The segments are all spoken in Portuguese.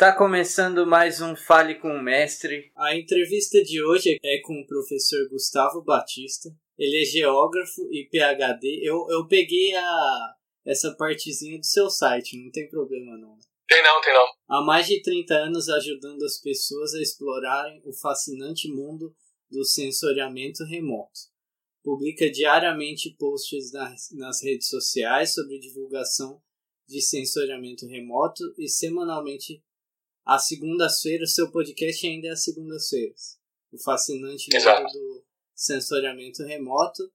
Está começando mais um Fale com o Mestre. A entrevista de hoje é com o professor Gustavo Batista. Ele é geógrafo e PhD. Eu, eu peguei a, essa partezinha do seu site, não tem problema não. Tem não, tem não. Há mais de 30 anos ajudando as pessoas a explorarem o fascinante mundo do sensoriamento remoto. Publica diariamente posts nas, nas redes sociais sobre divulgação de sensoriamento remoto e semanalmente às segundas-feiras, seu podcast ainda é às segundas-feiras. O fascinante mundo do sensoriamento remoto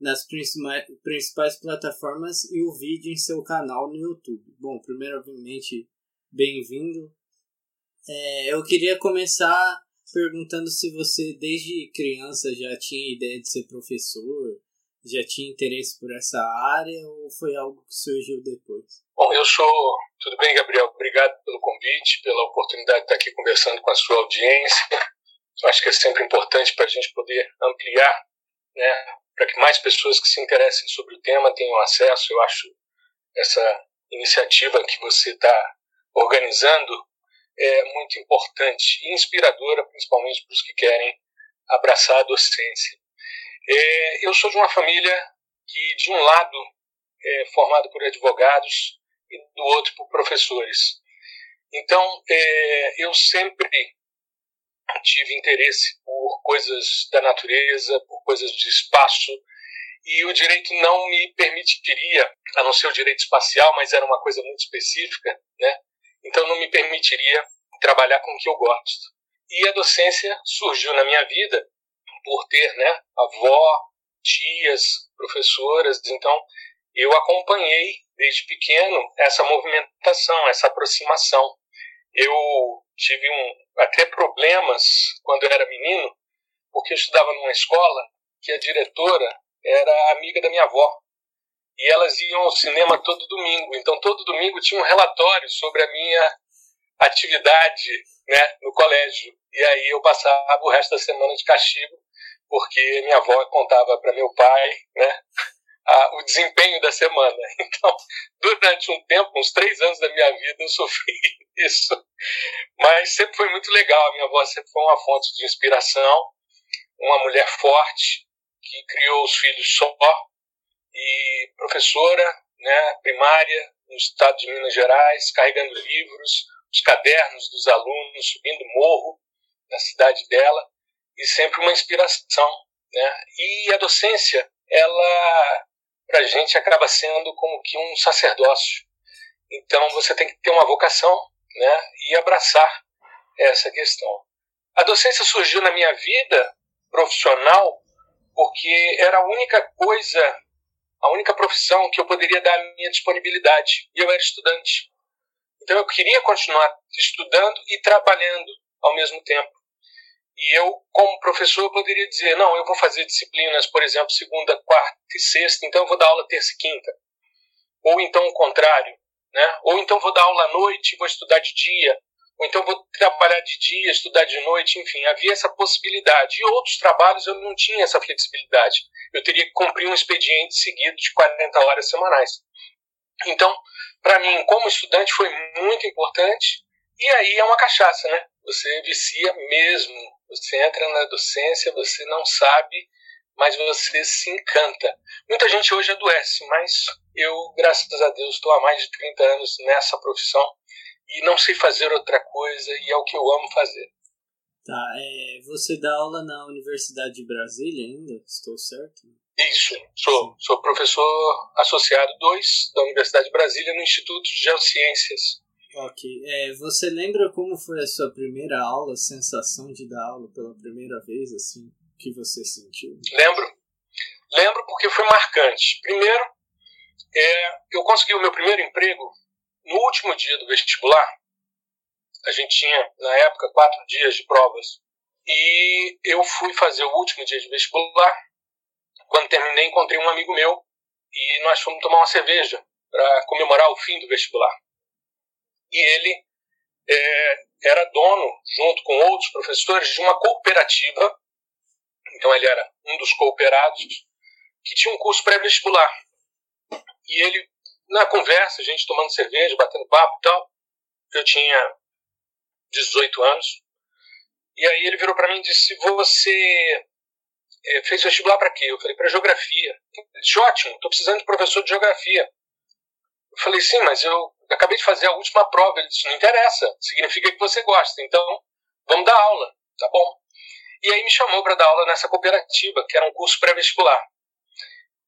nas principais plataformas e o vídeo em seu canal no YouTube. Bom, primeiramente, bem-vindo. É, eu queria começar perguntando se você, desde criança, já tinha ideia de ser professor, já tinha interesse por essa área ou foi algo que surgiu depois? Bom, eu sou. Tudo bem, Gabriel? Obrigado pelo convite, pela oportunidade de estar aqui conversando com a sua audiência. Eu acho que é sempre importante para a gente poder ampliar, né, para que mais pessoas que se interessem sobre o tema tenham acesso. Eu acho essa iniciativa que você está organizando é muito importante e inspiradora, principalmente para os que querem abraçar a docência. É, eu sou de uma família que, de um lado, é formada por advogados e do outro por professores. Então, é, eu sempre tive interesse por coisas da natureza, por coisas de espaço, e o direito não me permitiria, a não ser o direito espacial, mas era uma coisa muito específica, né? Então não me permitiria trabalhar com o que eu gosto. E a docência surgiu na minha vida por ter, né, avó, tias, professoras, então eu acompanhei desde pequeno essa movimentação, essa aproximação. Eu tive um, até problemas quando eu era menino, porque eu estudava numa escola que a diretora era amiga da minha avó. E elas iam ao cinema todo domingo. Então, todo domingo tinha um relatório sobre a minha atividade né, no colégio. E aí eu passava o resto da semana de castigo, porque minha avó contava para meu pai né, a, o desempenho da semana. Então, durante um tempo, uns três anos da minha vida, eu sofri isso. Mas sempre foi muito legal. A minha avó sempre foi uma fonte de inspiração, uma mulher forte, que criou os filhos só, e professora né, primária no estado de Minas Gerais, carregando livros, os cadernos dos alunos, subindo morro na cidade dela, e sempre uma inspiração. Né? E a docência, ela para a gente acaba sendo como que um sacerdócio. Então você tem que ter uma vocação né, e abraçar essa questão. A docência surgiu na minha vida profissional porque era a única coisa, a única profissão que eu poderia dar a minha disponibilidade. E eu era estudante. Então eu queria continuar estudando e trabalhando ao mesmo tempo. E eu, como professor, poderia dizer: não, eu vou fazer disciplinas, por exemplo, segunda, quarta e sexta, então eu vou dar aula terça e quinta. Ou então o contrário. Né? Ou então vou dar aula à noite e vou estudar de dia. Ou então vou trabalhar de dia, estudar de noite, enfim, havia essa possibilidade. E outros trabalhos eu não tinha essa flexibilidade. Eu teria que cumprir um expediente seguido de 40 horas semanais. Então, para mim, como estudante, foi muito importante. E aí é uma cachaça, né? Você vicia mesmo você entra na docência, você não sabe, mas você se encanta. Muita gente hoje adoece, mas eu, graças a Deus, estou há mais de 30 anos nessa profissão e não sei fazer outra coisa e é o que eu amo fazer. Tá, é, você dá aula na Universidade de Brasília ainda? Estou certo? Isso, sou, sou professor associado 2 da Universidade de Brasília no Instituto de Geociências. Ok. É, você lembra como foi a sua primeira aula, a sensação de dar aula pela primeira vez, assim, que você sentiu? Lembro. Lembro porque foi marcante. Primeiro, é, eu consegui o meu primeiro emprego no último dia do vestibular. A gente tinha, na época, quatro dias de provas. E eu fui fazer o último dia de vestibular. Quando terminei, encontrei um amigo meu e nós fomos tomar uma cerveja para comemorar o fim do vestibular e ele é, era dono, junto com outros professores, de uma cooperativa então ele era um dos cooperados, que tinha um curso pré-vestibular. E ele, na conversa, a gente tomando cerveja, batendo papo e tal, eu tinha 18 anos, e aí ele virou para mim e disse: Você é, fez vestibular para quê? Eu falei: Para geografia. Ele disse: Ótimo, estou precisando de professor de geografia. Eu falei: Sim, mas eu acabei de fazer a última prova. Ele disse: Não interessa, significa que você gosta, então vamos dar aula. Tá bom. E aí me chamou para dar aula nessa cooperativa, que era um curso pré-vestibular.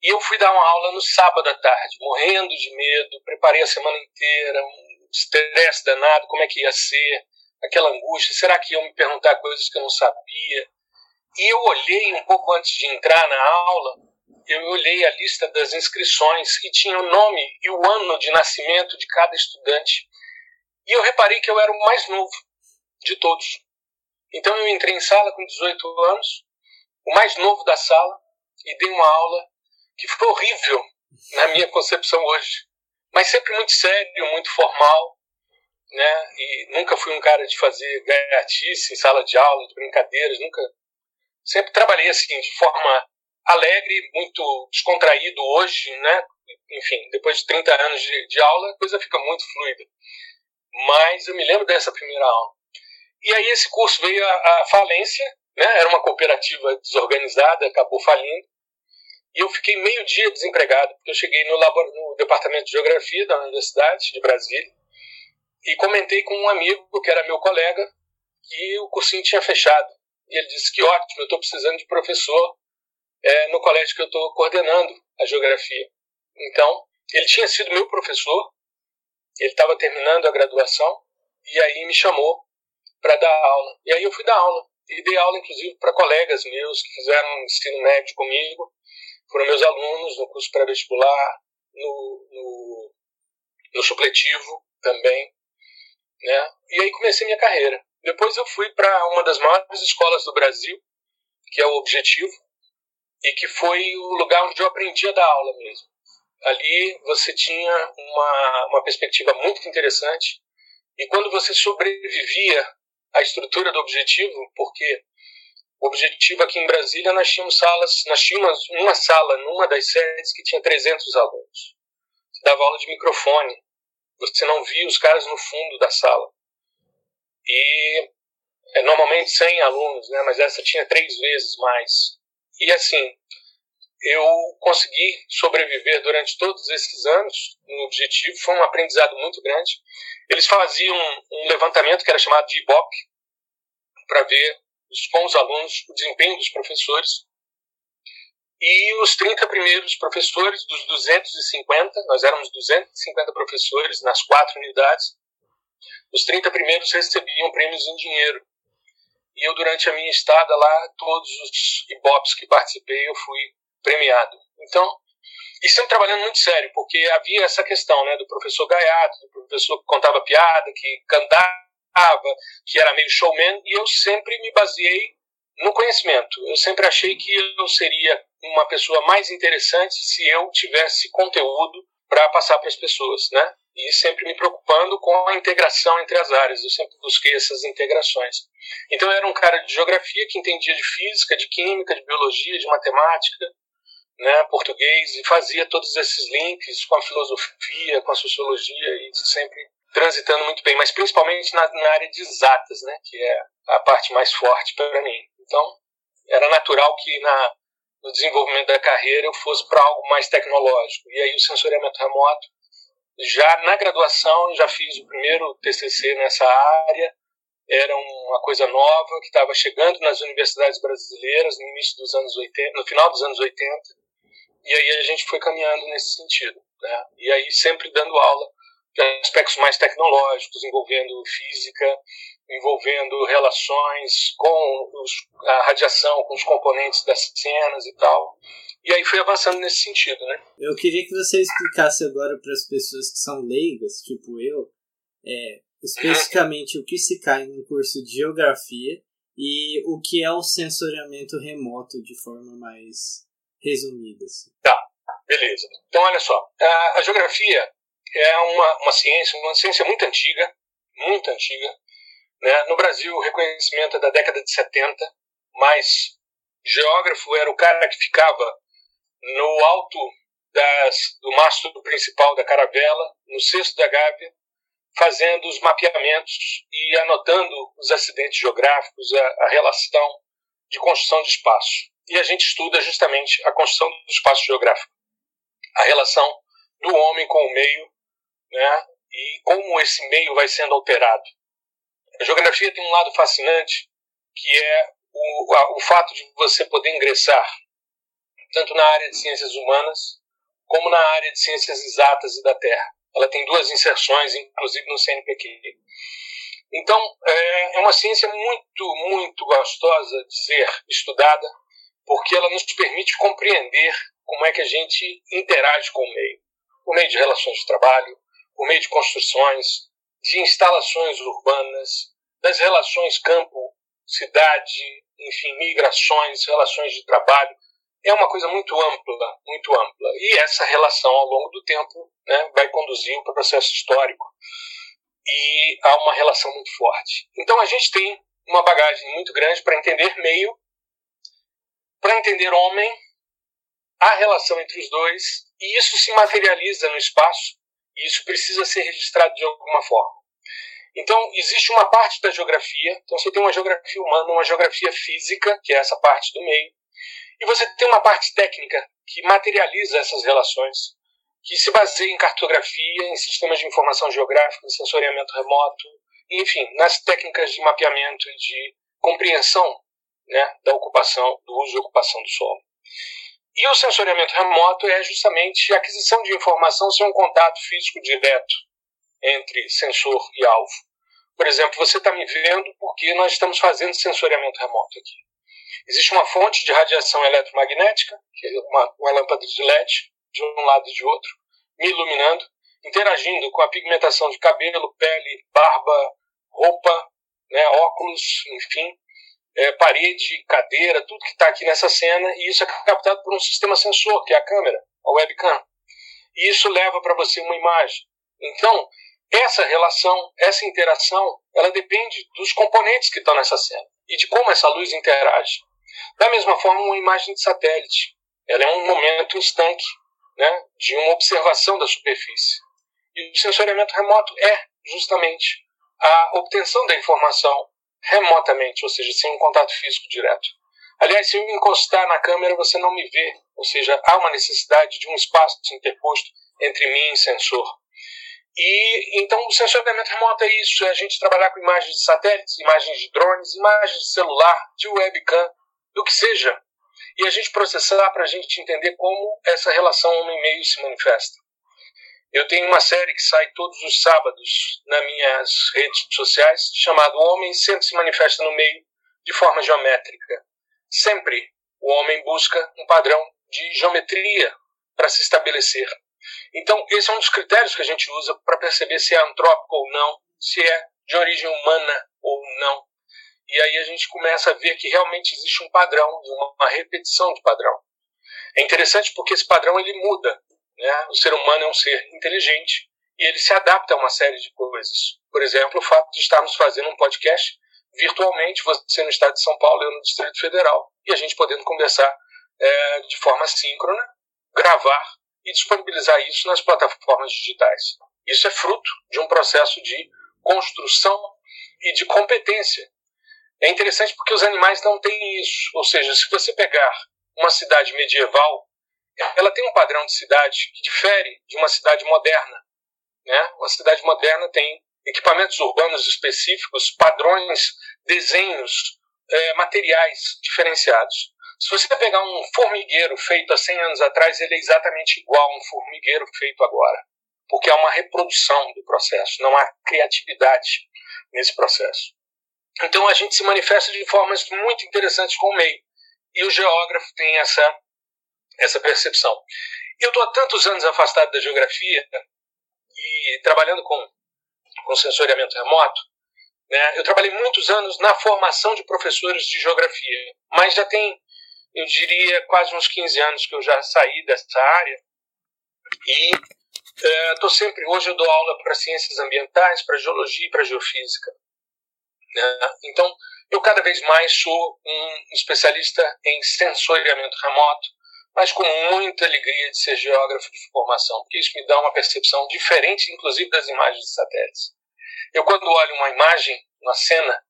E eu fui dar uma aula no sábado à tarde, morrendo de medo, preparei a semana inteira, um estresse danado, como é que ia ser aquela angústia, será que iam me perguntar coisas que eu não sabia? E eu olhei um pouco antes de entrar na aula, eu olhei a lista das inscrições e tinha o nome e o ano de nascimento de cada estudante. E eu reparei que eu era o mais novo de todos. Então eu entrei em sala com 18 anos, o mais novo da sala, e dei uma aula que foi horrível na minha concepção hoje, mas sempre muito sério, muito formal, né? E nunca fui um cara de fazer gaiatice em sala de aula, de brincadeiras, nunca. Sempre trabalhei assim, de forma alegre, muito descontraído hoje, né? Enfim, depois de 30 anos de, de aula, a coisa fica muito fluida. Mas eu me lembro dessa primeira aula. E aí esse curso veio à, falência, né? Era uma cooperativa desorganizada, acabou falindo. E eu fiquei meio dia desempregado, porque eu cheguei no, no departamento de geografia da Universidade de Brasília e comentei com um amigo que era meu colega que o cursinho tinha fechado. E ele disse que ótimo, eu estou precisando de professor é, no colégio que eu estou coordenando a geografia. Então, ele tinha sido meu professor, ele estava terminando a graduação, e aí me chamou para dar aula. E aí eu fui dar aula. E dei aula, inclusive, para colegas meus que fizeram ensino médio comigo, foram meus alunos no curso pré-vestibular, no, no, no supletivo também. Né? E aí comecei minha carreira. Depois eu fui para uma das maiores escolas do Brasil, que é o Objetivo, e que foi o lugar onde eu aprendi a dar aula mesmo. Ali você tinha uma, uma perspectiva muito interessante, e quando você sobrevivia à estrutura do Objetivo, porque o Objetivo aqui em Brasília nós tínhamos salas, nós tínhamos uma sala numa das sedes que tinha 300 alunos. Você dava aula de microfone, você não via os caras no fundo da sala. E é, normalmente 100 alunos, né, mas essa tinha três vezes mais. E assim, eu consegui sobreviver durante todos esses anos no objetivo, foi um aprendizado muito grande. Eles faziam um levantamento que era chamado de Ibope, para ver os alunos o desempenho dos professores. E os 30 primeiros professores dos 250, nós éramos 250 professores nas quatro unidades, os 30 primeiros recebiam prêmios em dinheiro. E eu, durante a minha estada lá, todos os IBOPs que participei, eu fui premiado. Então, e sempre trabalhando muito sério, porque havia essa questão né, do professor gaiato, do professor que contava piada, que cantava, que era meio showman, e eu sempre me baseei no conhecimento. Eu sempre achei que eu seria uma pessoa mais interessante se eu tivesse conteúdo para passar para as pessoas, né? E sempre me preocupando com a integração entre as áreas. Eu sempre busquei essas integrações. Então eu era um cara de geografia que entendia de física, de química, de biologia, de matemática, né, português e fazia todos esses links com a filosofia, com a sociologia e sempre transitando muito bem, mas principalmente na, na área de exatas, né, que é a parte mais forte para mim. Então, era natural que na, no desenvolvimento da carreira eu fosse para algo mais tecnológico. E aí o sensoriamento remoto, já na graduação, já fiz o primeiro TCC nessa área, era uma coisa nova que estava chegando nas universidades brasileiras no início dos anos 80, no final dos anos 80, e aí a gente foi caminhando nesse sentido, né? E aí sempre dando aula aspectos mais tecnológicos, envolvendo física, envolvendo relações com os, a radiação, com os componentes das cenas e tal. E aí fui avançando nesse sentido, né? Eu queria que você explicasse agora para as pessoas que são leigas, tipo eu, é, especificamente o que se cai no curso de geografia e o que é o sensoriamento remoto de forma mais resumida. Assim. Tá, beleza. Então, olha só, a, a geografia é uma, uma ciência, uma ciência muito antiga, muito antiga. Né? No Brasil, o reconhecimento é da década de 70, mas Geógrafo era o cara que ficava no alto das, do mastro principal da caravela, no cesto da gávea, fazendo os mapeamentos e anotando os acidentes geográficos, a, a relação de construção de espaço. E a gente estuda justamente a construção do espaço geográfico, a relação do homem com o meio, né, e como esse meio vai sendo alterado. A geografia tem um lado fascinante, que é o, a, o fato de você poder ingressar tanto na área de ciências humanas como na área de ciências exatas e da Terra. Ela tem duas inserções, inclusive no CNPq. Então, é, é uma ciência muito, muito gostosa de ser estudada, porque ela nos permite compreender como é que a gente interage com o meio, por meio de relações de trabalho, por meio de construções, de instalações urbanas, das relações campo-cidade, enfim, migrações, relações de trabalho. É uma coisa muito ampla, muito ampla. E essa relação, ao longo do tempo, né, vai conduzir o processo histórico e há uma relação muito forte. Então a gente tem uma bagagem muito grande para entender meio, para entender homem, a relação entre os dois, e isso se materializa no espaço, isso precisa ser registrado de alguma forma. Então, existe uma parte da geografia, então você tem uma geografia humana, uma geografia física, que é essa parte do meio, e você tem uma parte técnica, que materializa essas relações, que se baseia em cartografia, em sistemas de informação geográfica, em sensoriamento remoto, enfim, nas técnicas de mapeamento e de compreensão né, da ocupação, do uso e ocupação do solo. E o sensoriamento remoto é justamente a aquisição de informação sem um contato físico direto entre sensor e alvo. Por exemplo, você está me vendo porque nós estamos fazendo sensoriamento remoto aqui. Existe uma fonte de radiação eletromagnética, que é uma, uma lâmpada de LED, de um lado e de outro, me iluminando, interagindo com a pigmentação de cabelo, pele, barba, roupa, né, óculos, enfim, é, parede, cadeira, tudo que está aqui nessa cena, e isso é captado por um sistema sensor, que é a câmera, a webcam. E isso leva para você uma imagem. Então, essa relação, essa interação, ela depende dos componentes que estão nessa cena e de como essa luz interage. Da mesma forma, uma imagem de satélite. Ela é um momento instante né, de uma observação da superfície. E o sensoriamento remoto é justamente a obtenção da informação remotamente, ou seja, sem um contato físico direto. Aliás, se eu encostar na câmera, você não me vê, ou seja, há uma necessidade de um espaço interposto entre mim e sensor. E então o sensoriamento remoto é isso, é a gente trabalhar com imagens de satélites, imagens de drones, imagens de celular, de webcam, do que seja, e a gente processar para a gente entender como essa relação homem-meio se manifesta. Eu tenho uma série que sai todos os sábados nas minhas redes sociais, chamado O Homem Sempre se Manifesta no Meio, de forma geométrica. Sempre o homem busca um padrão de geometria para se estabelecer. Então, esse é um dos critérios que a gente usa para perceber se é antrópico ou não, se é de origem humana ou não. E aí a gente começa a ver que realmente existe um padrão, uma repetição de padrão. É interessante porque esse padrão ele muda. Né? O ser humano é um ser inteligente e ele se adapta a uma série de coisas. Por exemplo, o fato de estarmos fazendo um podcast virtualmente, você no estado de São Paulo, eu no Distrito Federal, e a gente podendo conversar é, de forma síncrona, gravar e disponibilizar isso nas plataformas digitais. Isso é fruto de um processo de construção e de competência é interessante porque os animais não têm isso. Ou seja, se você pegar uma cidade medieval, ela tem um padrão de cidade que difere de uma cidade moderna. Né? Uma cidade moderna tem equipamentos urbanos específicos, padrões, desenhos, é, materiais diferenciados. Se você pegar um formigueiro feito há 100 anos atrás, ele é exatamente igual a um formigueiro feito agora, porque há uma reprodução do processo, não há criatividade nesse processo. Então a gente se manifesta de formas muito interessantes com o meio. E o geógrafo tem essa, essa percepção. Eu estou há tantos anos afastado da geografia e trabalhando com, com sensoriamento remoto. Né, eu trabalhei muitos anos na formação de professores de geografia, mas já tem, eu diria, quase uns 15 anos que eu já saí dessa área. E estou é, sempre, hoje eu dou aula para ciências ambientais, para geologia e para geofísica. Né? Então, Eu cada vez mais sou um especialista em sensoriamento remoto, mas com muita alegria de ser geógrafo de formação, porque isso me dá uma percepção diferente, inclusive, das imagens de satélites. Eu, quando olho uma imagem, uma cena,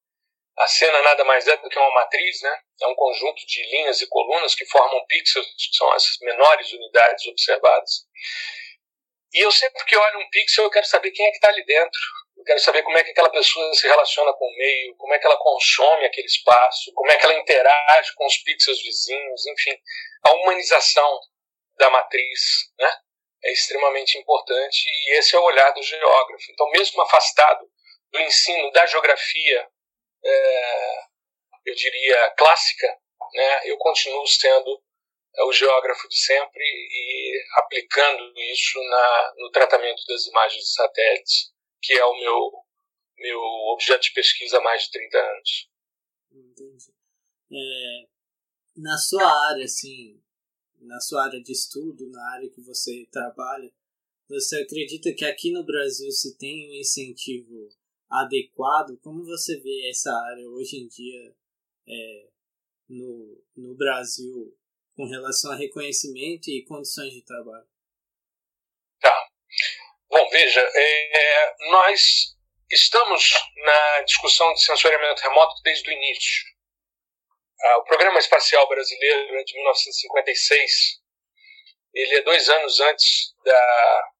a cena nada mais é do que uma matriz, né? é um conjunto de linhas e colunas que formam pixels, que são as menores unidades observadas. E eu sempre que olho um pixel, eu quero saber quem é que está ali dentro. Eu quero saber como é que aquela pessoa se relaciona com o meio, como é que ela consome aquele espaço, como é que ela interage com os pixels vizinhos, enfim. A humanização da matriz né, é extremamente importante e esse é o olhar do geógrafo. Então, mesmo afastado do ensino da geografia, é, eu diria, clássica, né, eu continuo sendo é o geógrafo de sempre e aplicando isso na, no tratamento das imagens de satélites, que é o meu, meu objeto de pesquisa há mais de 30 anos. Entendi. É, na sua área, assim, na sua área de estudo, na área que você trabalha, você acredita que aqui no Brasil se tem um incentivo adequado? Como você vê essa área hoje em dia é, no, no Brasil com relação a reconhecimento e condições de trabalho? Bom, veja, é, nós estamos na discussão de sensoriamento remoto desde o início. Ah, o Programa Espacial Brasileiro é de 1956. Ele é dois anos antes da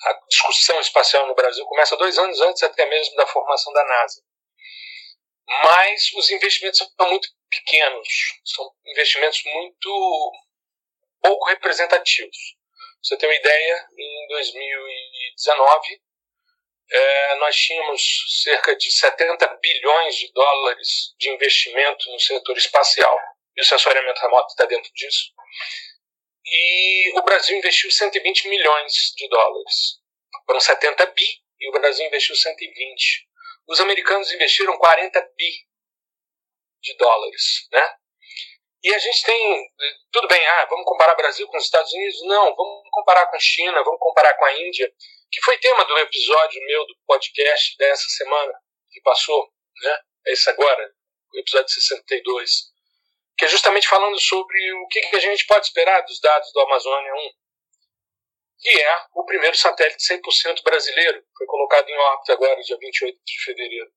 a discussão espacial no Brasil começa dois anos antes até mesmo da formação da NASA. Mas os investimentos são muito pequenos, são investimentos muito pouco representativos. Você ter uma ideia, em 2019 é, nós tínhamos cerca de 70 bilhões de dólares de investimento no setor espacial. E o sensoriamento remoto está dentro disso. E o Brasil investiu 120 milhões de dólares. Foram 70 bi e o Brasil investiu 120. Os americanos investiram 40 bi de dólares, né? E a gente tem, tudo bem, ah, vamos comparar Brasil com os Estados Unidos? Não, vamos comparar com a China, vamos comparar com a Índia, que foi tema do episódio meu do podcast dessa semana que passou, né? Esse agora, o episódio 62, que é justamente falando sobre o que, que a gente pode esperar dos dados do Amazônia 1, que é o primeiro satélite 100% brasileiro, foi colocado em órbita agora, dia 28 de fevereiro.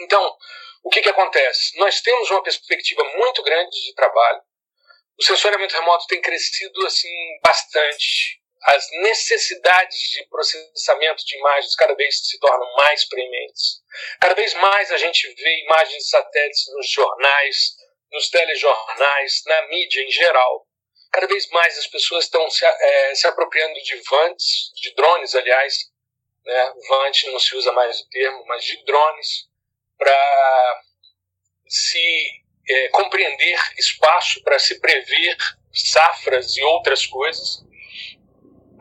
Então, o que, que acontece? Nós temos uma perspectiva muito grande de trabalho. O sensoriamento remoto tem crescido assim bastante. As necessidades de processamento de imagens cada vez se tornam mais prementes. Cada vez mais a gente vê imagens de satélites nos jornais, nos telejornais, na mídia em geral. Cada vez mais as pessoas estão se, é, se apropriando de vantes, de drones, aliás. Né? Vante não se usa mais o termo, mas de drones para se é, compreender espaço, para se prever safras e outras coisas.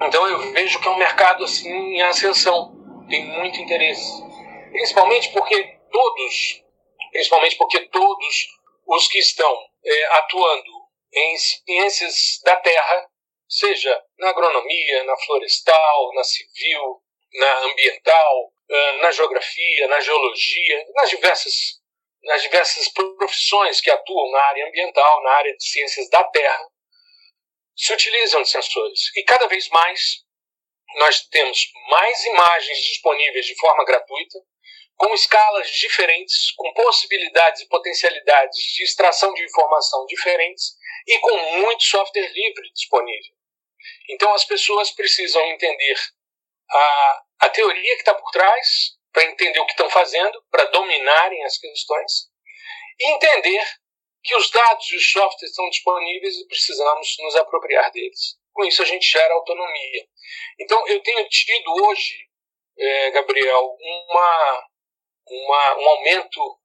Então eu vejo que é um mercado assim em ascensão, tem muito interesse, principalmente porque todos, principalmente porque todos os que estão é, atuando em ciências da terra, seja na agronomia, na florestal, na civil, na ambiental, ah, na geografia, na geologia, nas diversas, nas diversas profissões que atuam na área ambiental, na área de ciências da Terra, se utilizam de sensores. E cada vez mais nós temos mais imagens disponíveis de forma gratuita, com escalas diferentes, com possibilidades e potencialidades de extração de informação diferentes e com muito software livre disponível. Então as pessoas precisam entender a, a teoria que está por trás, para entender o que estão fazendo, para dominarem as questões, e entender que os dados e os softwares estão disponíveis e precisamos nos apropriar deles. Com isso, a gente gera autonomia. Então, eu tenho tido hoje, é, Gabriel, uma, uma, um aumento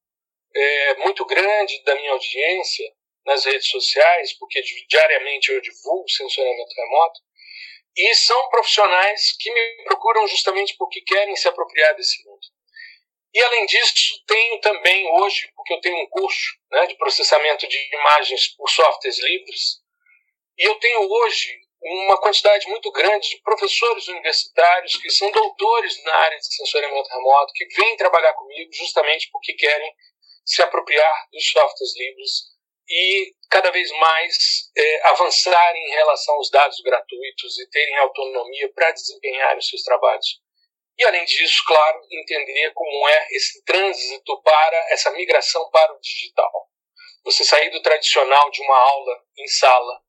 é, muito grande da minha audiência nas redes sociais, porque diariamente eu divulgo sensoriamento remoto, e são profissionais que me procuram justamente porque querem se apropriar desse mundo. E além disso, tenho também hoje, porque eu tenho um curso né, de processamento de imagens por softwares livres, e eu tenho hoje uma quantidade muito grande de professores universitários que são doutores na área de sensoriamento remoto, que vêm trabalhar comigo justamente porque querem se apropriar dos softwares livres e cada vez mais é, avançar em relação aos dados gratuitos e terem autonomia para desempenhar os seus trabalhos. E além disso, claro, entender como é esse trânsito para essa migração para o digital. Você sair do tradicional de uma aula em sala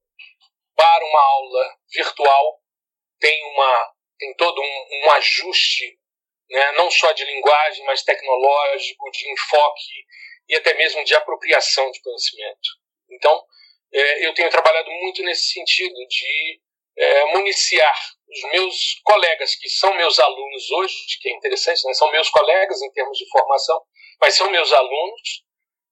para uma aula virtual tem uma tem todo um, um ajuste, né, não só de linguagem, mas tecnológico, de enfoque e até mesmo de apropriação de conhecimento. Então, é, eu tenho trabalhado muito nesse sentido de é, municiar os meus colegas, que são meus alunos hoje, que é interessante, né, são meus colegas em termos de formação, mas são meus alunos,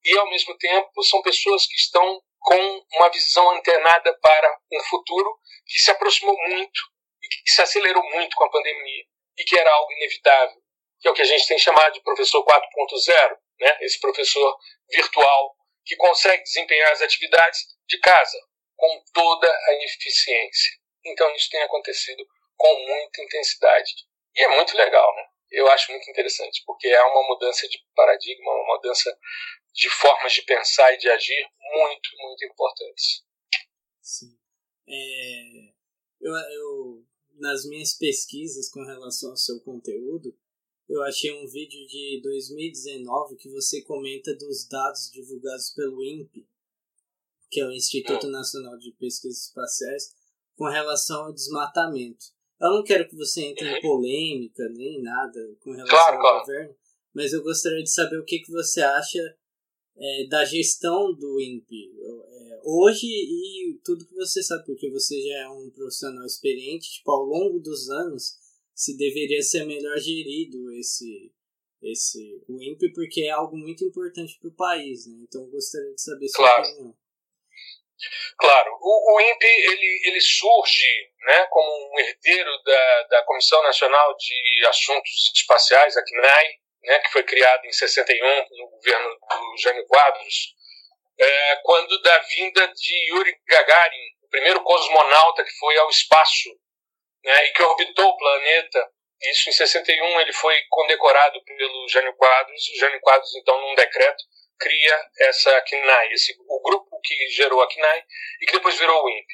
e ao mesmo tempo são pessoas que estão com uma visão antenada para um futuro que se aproximou muito e que se acelerou muito com a pandemia e que era algo inevitável, que é o que a gente tem chamado de professor 4.0, né? esse professor virtual que consegue desempenhar as atividades de casa com toda a eficiência. Então isso tem acontecido com muita intensidade. E é muito legal, né? Eu acho muito interessante, porque é uma mudança de paradigma, uma mudança de formas de pensar e de agir muito, muito importantes. Sim. É, eu, eu, nas minhas pesquisas com relação ao seu conteúdo, eu achei um vídeo de 2019 que você comenta dos dados divulgados pelo INPE, que é o Instituto Nacional de Pesquisas Espaciais, com relação ao desmatamento. Eu não quero que você entre em polêmica nem nada com relação claro, ao claro. governo, mas eu gostaria de saber o que, que você acha é, da gestão do INPE é, hoje e tudo que você sabe, porque você já é um profissional experiente, tipo, ao longo dos anos, se deveria ser melhor gerido esse, esse o INPE, porque é algo muito importante para o país, né? Então, eu gostaria de saber sua claro. opinião. Claro, o, o INPE ele, ele surge né, como um herdeiro da, da Comissão Nacional de Assuntos Espaciais, a CNAE, né, que foi criado em 61 no governo do Jânio Quadros, é, quando da vinda de Yuri Gagarin, o primeiro cosmonauta que foi ao espaço né, e que orbitou o planeta. Isso em 61 ele foi condecorado pelo Jânio Quadros. O Jânio Quadros, então, num decreto, cria essa CNAE, esse, o grupo que gerou a CNAE e que depois virou o INPE.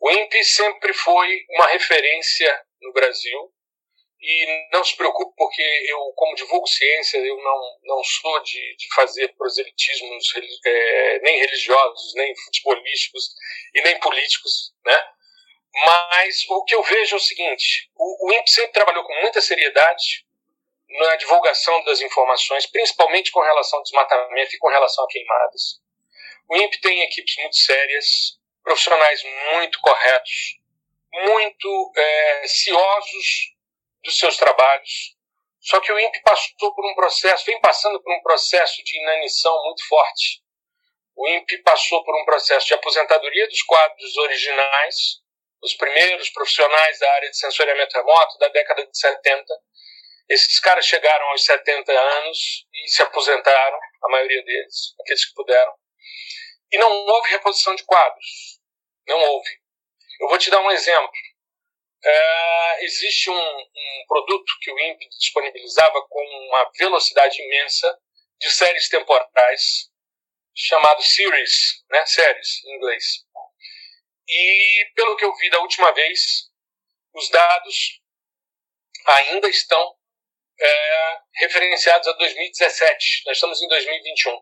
O INPE sempre foi uma referência no Brasil e não se preocupe, porque eu, como divulgo ciência, eu não, não sou de, de fazer proselitismos é, nem religiosos, nem futebolísticos e nem políticos, né? Mas o que eu vejo é o seguinte: o, o INPE sempre trabalhou com muita seriedade na divulgação das informações, principalmente com relação ao desmatamento e com relação a queimadas. O INPE tem equipes muito sérias, profissionais muito corretos, muito é, ciosos dos seus trabalhos. Só que o INPE passou por um processo, vem passando por um processo de inanição muito forte. O INPE passou por um processo de aposentadoria dos quadros originais, os primeiros profissionais da área de sensoriamento remoto da década de 70. Esses caras chegaram aos 70 anos e se aposentaram, a maioria deles, aqueles que puderam. E não houve reposição de quadros. Não houve. Eu vou te dar um exemplo. É, existe um, um, produto que o INPE disponibilizava com uma velocidade imensa de séries temporais, chamado Series, né, séries em inglês. E pelo que eu vi da última vez, os dados ainda estão é, referenciados a 2017. Nós estamos em 2021.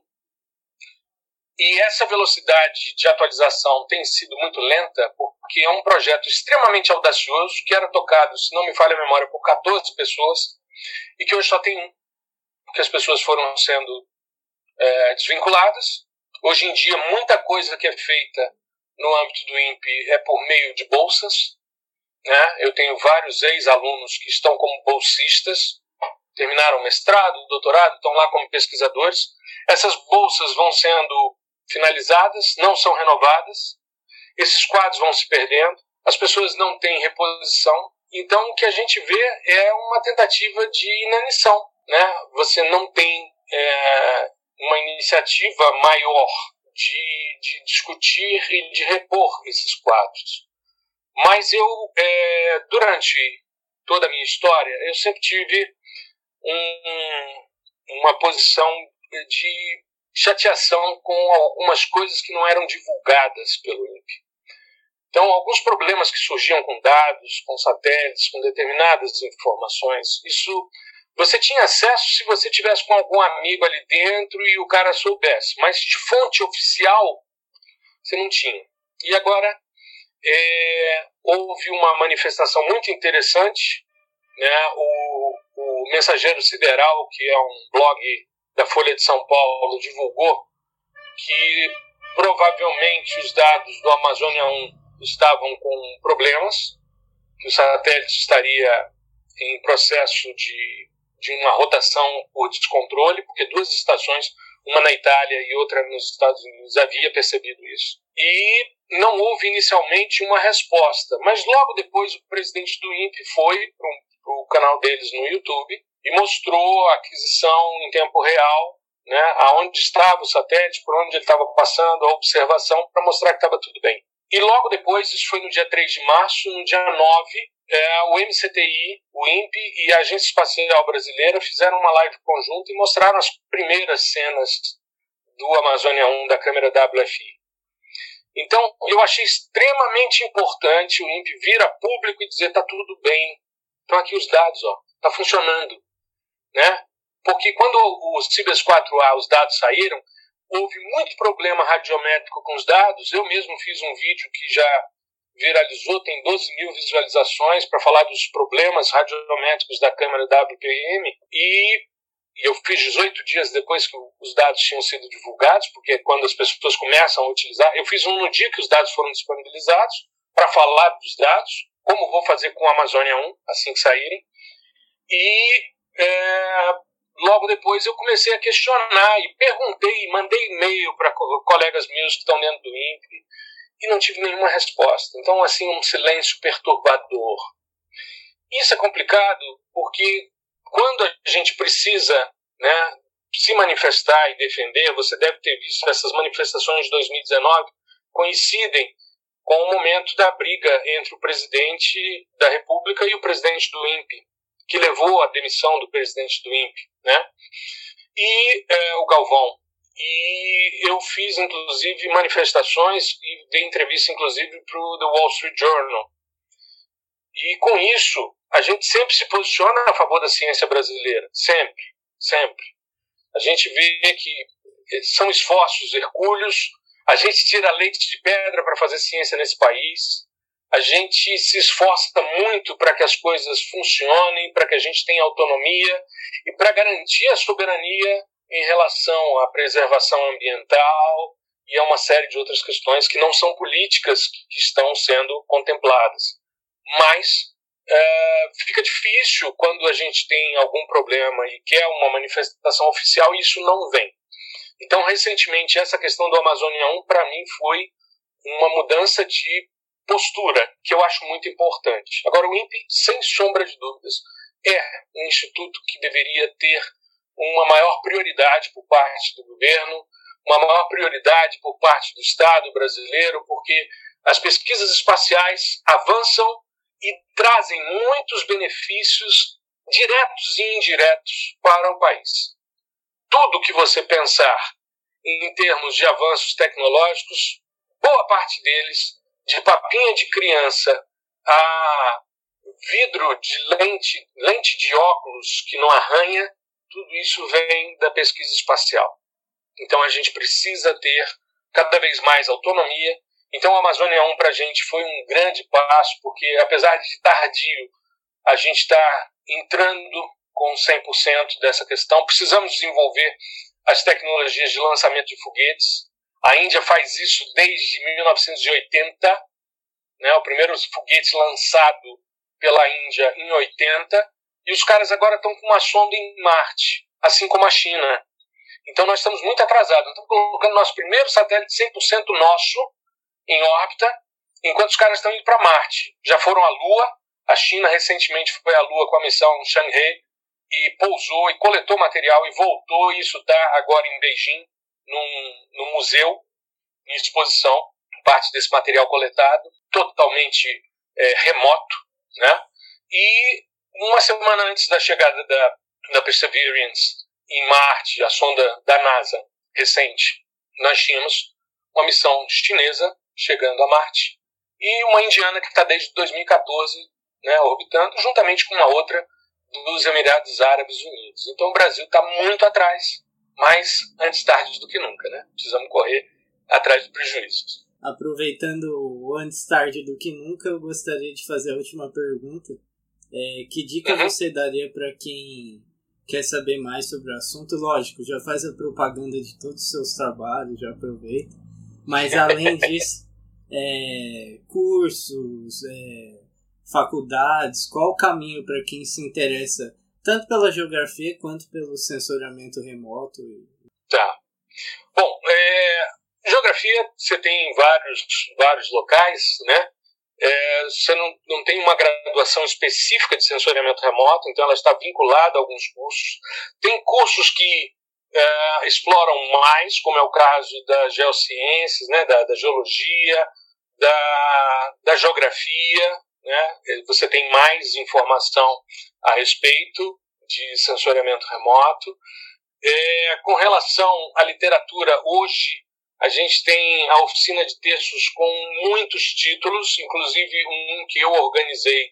E essa velocidade de atualização tem sido muito lenta porque é um projeto extremamente audacioso que era tocado, se não me falha a memória, por 14 pessoas e que hoje só tem um, porque as pessoas foram sendo é, desvinculadas. Hoje em dia, muita coisa que é feita no âmbito do INPE é por meio de bolsas. Né? Eu tenho vários ex-alunos que estão como bolsistas, terminaram mestrado, doutorado, estão lá como pesquisadores. Essas bolsas vão sendo finalizadas, não são renovadas, esses quadros vão se perdendo, as pessoas não têm reposição. Então, o que a gente vê é uma tentativa de inanição. Né? Você não tem é, uma iniciativa maior de, de, discutir e de repor esses quadros. Mas eu, é, durante toda a minha história, eu sempre tive um, uma posição de chateação com algumas coisas que não eram divulgadas pelo INPE. Então, alguns problemas que surgiam com dados, com satélites, com determinadas informações, isso você tinha acesso se você tivesse com algum amigo ali dentro e o cara soubesse, mas de fonte oficial você não tinha. E agora é, houve uma manifestação muito interessante, né? O, o Mensageiro Sideral, que é um blog da Folha de São Paulo, divulgou que provavelmente os dados do Amazônia 1 estavam com problemas, que o satélite estaria em processo de, de uma rotação por descontrole, porque duas estações, uma na Itália e outra nos Estados Unidos, havia percebido isso. E não houve inicialmente uma resposta, mas logo depois o presidente do INPE foi para o canal deles no YouTube e mostrou a aquisição em tempo real, né, aonde estava o satélite, por onde ele estava passando, a observação, para mostrar que estava tudo bem. E logo depois, isso foi no dia 3 de março, no dia 9, é, o MCTI, o INPE e a Agência Espacial Brasileira fizeram uma live conjunta e mostraram as primeiras cenas do Amazônia 1 da câmera WFI. Então, eu achei extremamente importante o INPE vir a público e dizer está tudo bem, estão aqui os dados, ó, está funcionando, né? Porque quando o Cibers 4A, os dados saíram, houve muito problema radiométrico com os dados. Eu mesmo fiz um vídeo que já viralizou, tem 12 mil visualizações para falar dos problemas radiométricos da câmera WPM e eu fiz 18 dias depois que os dados tinham sido divulgados, porque é quando as pessoas começam a utilizar, eu fiz um no dia que os dados foram disponibilizados para falar dos dados, como vou fazer com a Amazônia 1 assim que saírem. E é, logo depois eu comecei a questionar e perguntei, mandei e-mail para colegas meus que estão dentro do INPE e não tive nenhuma resposta. Então, assim, um silêncio perturbador. Isso é complicado porque quando a gente precisa né, se manifestar e defender, você deve ter visto essas manifestações de 2019 coincidem com o momento da briga entre o presidente da República e o presidente do INPE, que levou à demissão do presidente do INPE, né? E é, o Galvão. E eu fiz, inclusive, manifestações e dei entrevista, inclusive, para o The Wall Street Journal. E com isso, a gente sempre se posiciona a favor da ciência brasileira, sempre, sempre. A gente vê que são esforços hercúleos, a gente tira leite de pedra para fazer ciência nesse país, a gente se esforça muito para que as coisas funcionem, para que a gente tenha autonomia e para garantir a soberania em relação à preservação ambiental e a uma série de outras questões que não são políticas que estão sendo contempladas. Mas é, fica difícil quando a gente tem algum problema e quer uma manifestação oficial e isso não vem. Então, recentemente, essa questão do Amazônia 1, para mim, foi uma mudança de postura, que eu acho muito importante. Agora, o INPE, sem sombra de dúvidas, é um instituto que deveria ter uma maior prioridade por parte do governo, uma maior prioridade por parte do Estado brasileiro, porque as pesquisas espaciais avançam e trazem muitos benefícios diretos e indiretos para o país. Tudo que você pensar em termos de avanços tecnológicos, boa parte deles, de papinha de criança a vidro de lente, lente de óculos que não arranha, tudo isso vem da pesquisa espacial. Então a gente precisa ter cada vez mais autonomia então, a Amazônia 1 para a gente foi um grande passo, porque apesar de tardio, a gente está entrando com 100% dessa questão. Precisamos desenvolver as tecnologias de lançamento de foguetes. A Índia faz isso desde 1980, né, o primeiro foguete lançado pela Índia em 80, e os caras agora estão com uma sonda em Marte, assim como a China. Então nós estamos muito atrasados. Estamos colocando nosso primeiro satélite 100% nosso em órbita, enquanto os caras estão indo para Marte. Já foram à Lua, a China recentemente foi à Lua com a missão Shanghai e pousou e coletou material e voltou. E isso está agora em Beijing, num, num museu, em exposição, parte desse material coletado, totalmente é, remoto. Né? E uma semana antes da chegada da, da Perseverance em Marte, a sonda da NASA recente, nós tínhamos uma missão chinesa chegando a Marte e uma indiana que está desde 2014 né, orbitando, juntamente com uma outra dos Emirados Árabes Unidos. Então o Brasil está muito atrás, mas antes tarde do que nunca, né? Precisamos correr atrás de prejuízos. Aproveitando o antes tarde do que nunca, eu gostaria de fazer a última pergunta. É, que dica uhum. você daria para quem quer saber mais sobre o assunto? Lógico, já faz a propaganda de todos os seus trabalhos, já aproveita. Mas além disso, é, cursos, é, faculdades, qual o caminho para quem se interessa tanto pela geografia quanto pelo sensoriamento remoto? Tá. Bom, é, geografia você tem vários, vários locais, né? É, você não, não tem uma graduação específica de sensoriamento remoto, então ela está vinculada a alguns cursos. Tem cursos que é, exploram mais, como é o caso das geociências, né, da, da geologia, da, da geografia, né? Você tem mais informação a respeito de sensoriamento remoto. É, com relação à literatura, hoje a gente tem a oficina de textos com muitos títulos, inclusive um que eu organizei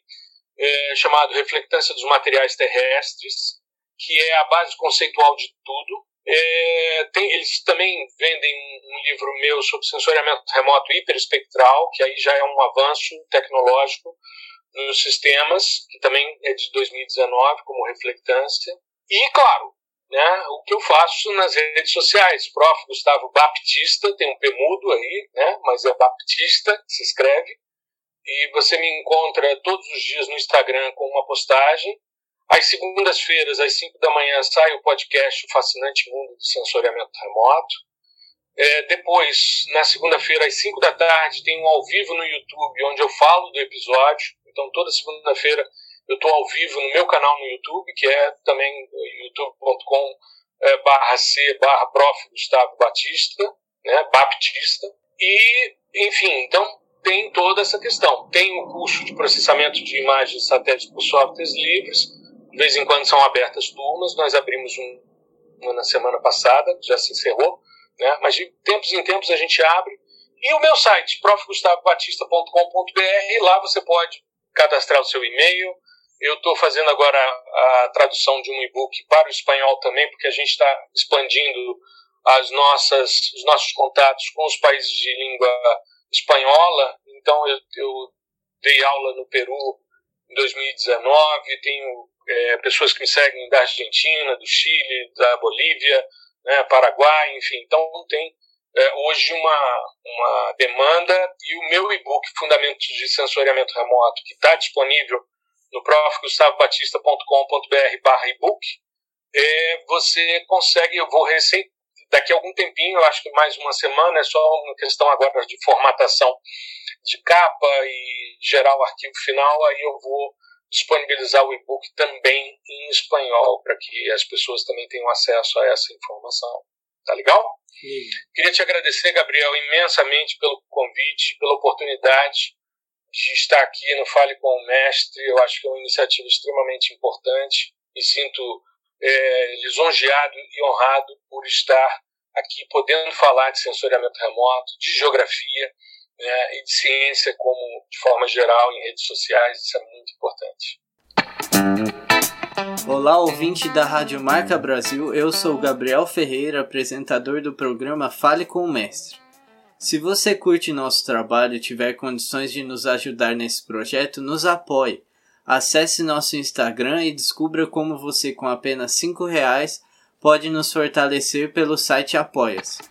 é, chamado Reflectância dos Materiais Terrestres, que é a base conceitual de tudo. É, tem, eles também vendem um livro meu sobre sensoriamento remoto hiperespectral, que aí já é um avanço tecnológico nos sistemas, que também é de 2019, como reflectância. E, claro, né, o que eu faço nas redes sociais. Prof. Gustavo Baptista, tem um P mudo aí, né, mas é Baptista, se escreve. E você me encontra todos os dias no Instagram com uma postagem. Às segundas-feiras, às 5 da manhã, sai o podcast O Fascinante Mundo do Sensoriamento Remoto. É, depois, na segunda-feira, às 5 da tarde, tem um ao vivo no YouTube, onde eu falo do episódio. Então, toda segunda-feira eu estou ao vivo no meu canal no YouTube, que é também youtube.com é, barra C barra prof. Gustavo Batista, né, Baptista. E, enfim, então tem toda essa questão. Tem o curso de processamento de imagens satélites por softwares livres, de vez em quando são abertas turmas, nós abrimos um, uma na semana passada, já se encerrou, né? mas de tempos em tempos a gente abre. E o meu site, profgustavobatista.com.br, lá você pode cadastrar o seu e-mail. Eu estou fazendo agora a tradução de um e-book para o espanhol também, porque a gente está expandindo as nossas, os nossos contatos com os países de língua espanhola. Então, eu, eu dei aula no Peru em 2019, tenho é, pessoas que me seguem da Argentina, do Chile, da Bolívia, né, Paraguai, enfim. Então, tem é, hoje uma, uma demanda e o meu e-book Fundamentos de Sensoriamento Remoto, que está disponível no profgustavobatista.com.br barra e-book, é, você consegue, eu vou recém, daqui a algum tempinho, acho que mais uma semana, é só uma questão agora de formatação de capa e gerar o arquivo final, aí eu vou disponibilizar o e-book também em espanhol, para que as pessoas também tenham acesso a essa informação. Tá legal? Sim. Queria te agradecer, Gabriel, imensamente pelo convite, pela oportunidade de estar aqui no Fale com o Mestre. Eu acho que é uma iniciativa extremamente importante e sinto é, lisonjeado e honrado por estar aqui podendo falar de sensoriamento remoto, de geografia né, e de ciência como de forma geral em redes sociais. Isso é muito importante. Olá, ouvinte da Rádio Marca Brasil, eu sou Gabriel Ferreira, apresentador do programa Fale com o Mestre. Se você curte nosso trabalho e tiver condições de nos ajudar nesse projeto, nos apoie. Acesse nosso Instagram e descubra como você, com apenas R$ reais, pode nos fortalecer pelo site Apoia-se.